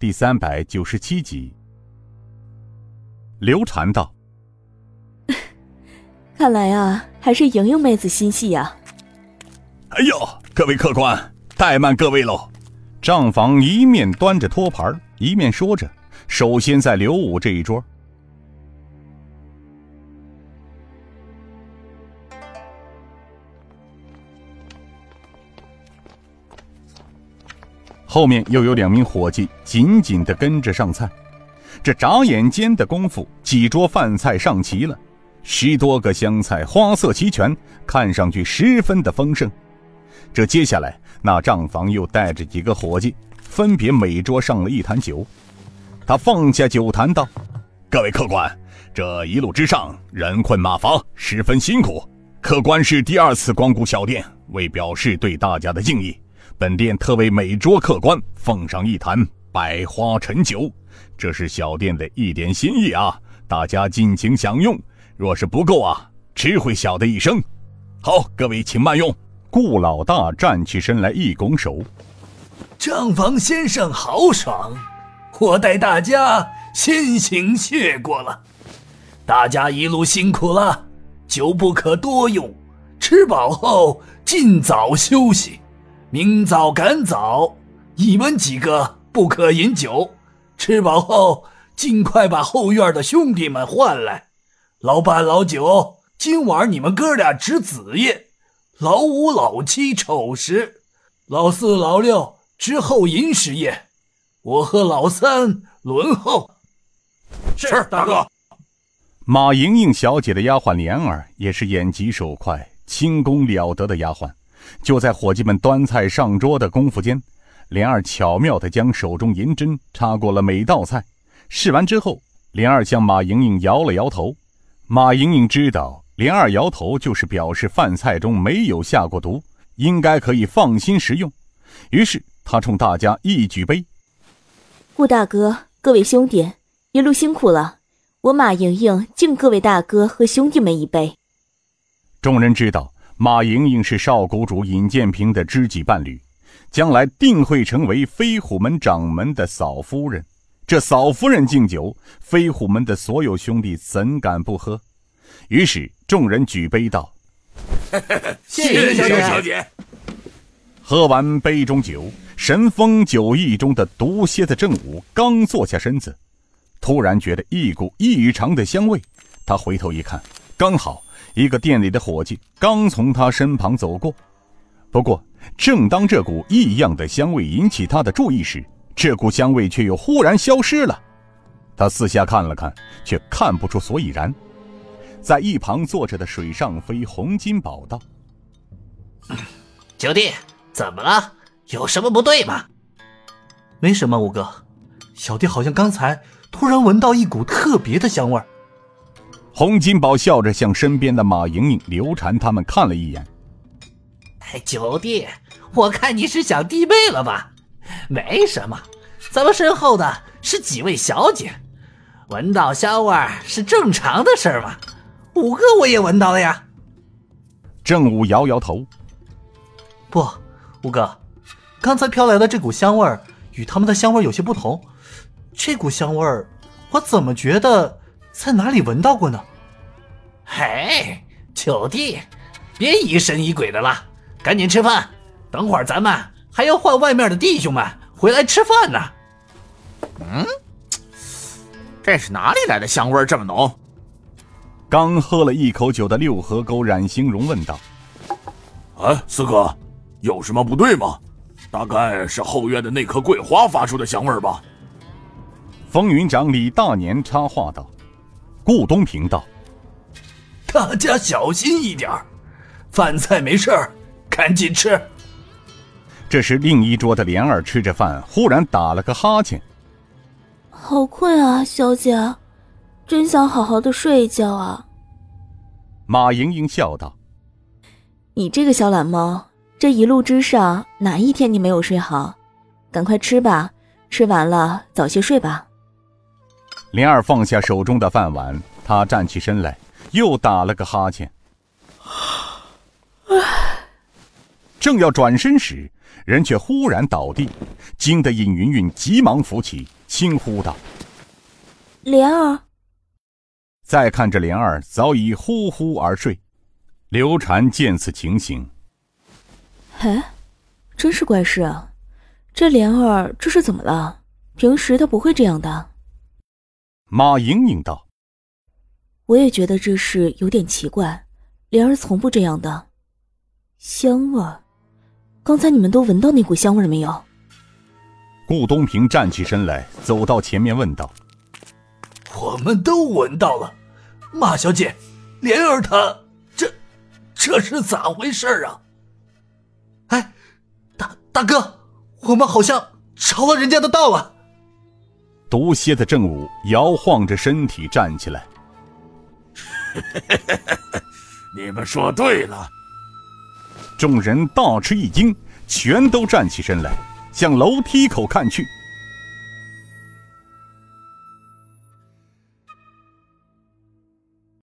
第三百九十七集。刘禅道：“ 看来啊，还是莹莹妹子心细呀。”哎呦，各位客官，怠慢各位喽！账房一面端着托盘，一面说着：“首先在刘武这一桌。”后面又有两名伙计紧紧的跟着上菜，这眨眼间的功夫，几桌饭菜上齐了，十多个香菜花色齐全，看上去十分的丰盛。这接下来，那账房又带着几个伙计，分别每桌上了一坛酒。他放下酒坛道：“各位客官，这一路之上人困马乏，十分辛苦。客官是第二次光顾小店，为表示对大家的敬意。”本店特为每桌客官奉上一坛百花陈酒，这是小店的一点心意啊！大家尽情享用。若是不够啊，吃会小的一声。好，各位请慢用。顾老大站起身来，一拱手：“账房先生豪爽，我代大家先行谢过了。大家一路辛苦了，酒不可多用，吃饱后尽早休息。”明早赶早，你们几个不可饮酒。吃饱后，尽快把后院的兄弟们唤来。老八、老九，今晚你们哥俩值子夜；老五、老七丑时；老四、老六之后寅时夜。我和老三轮候。是大哥。马莹莹小姐的丫鬟莲儿也是眼疾手快、轻功了得的丫鬟。就在伙计们端菜上桌的功夫间，莲儿巧妙地将手中银针插过了每道菜。试完之后，莲儿向马莹莹摇了摇头。马莹莹知道莲儿摇头就是表示饭菜中没有下过毒，应该可以放心食用。于是她冲大家一举杯：“顾大哥，各位兄弟，一路辛苦了，我马莹莹敬各位大哥和兄弟们一杯。”众人知道。马莹莹是少谷主尹建平的知己伴侣，将来定会成为飞虎门掌门的嫂夫人。这嫂夫人敬酒，飞虎门的所有兄弟怎敢不喝？于是众人举杯道：“谢谢小姐。”喝完杯中酒，神风酒意中的毒蝎子正午刚坐下身子，突然觉得一股异常的香味。他回头一看，刚好。一个店里的伙计刚从他身旁走过，不过正当这股异样的香味引起他的注意时，这股香味却又忽然消失了。他四下看了看，却看不出所以然。在一旁坐着的水上飞洪金宝道：“九弟，怎么了？有什么不对吗？”“没什么，五哥。小弟好像刚才突然闻到一股特别的香味儿。”洪金宝笑着向身边的马莹莹、刘禅他们看了一眼。九弟，我看你是想弟妹了吧？没什么，咱们身后的是几位小姐，闻到香味是正常的事儿嘛。五哥我也闻到了呀。正武摇摇头：“不，五哥，刚才飘来的这股香味与他们的香味有些不同。这股香味我怎么觉得……”在哪里闻到过呢？嘿，九弟，别疑神疑鬼的了，赶紧吃饭。等会儿咱们还要换外面的弟兄们回来吃饭呢。嗯，这是哪里来的香味这么浓？刚喝了一口酒的六合沟冉兴荣问道：“哎，四哥，有什么不对吗？大概是后院的那棵桂花发出的香味吧？”风云长李大年插话道。顾东平道：“大家小心一点饭菜没事儿，赶紧吃。”这时，另一桌的莲儿吃着饭，忽然打了个哈欠，好困啊，小姐，真想好好的睡一觉啊。马莹莹笑道：“你这个小懒猫，这一路之上哪一天你没有睡好？赶快吃吧，吃完了早些睡吧。”莲儿放下手中的饭碗，她站起身来，又打了个哈欠。正要转身时，人却忽然倒地，惊得尹云云急忙扶起，轻呼道：“莲儿。”再看着莲儿，早已呼呼而睡。刘禅见此情形，哎，真是怪事啊！这莲儿这是怎么了？平时她不会这样的。马莹莹道：“我也觉得这事有点奇怪，莲儿从不这样的。香味儿，刚才你们都闻到那股香味没有？”顾东平站起身来，走到前面问道：“我们都闻到了，马小姐，莲儿她这这是咋回事啊？”哎，大大哥，我们好像着了人家的道了。毒蝎子正午摇晃着身体站起来。你们说对了。众人大吃一惊，全都站起身来，向楼梯口看去。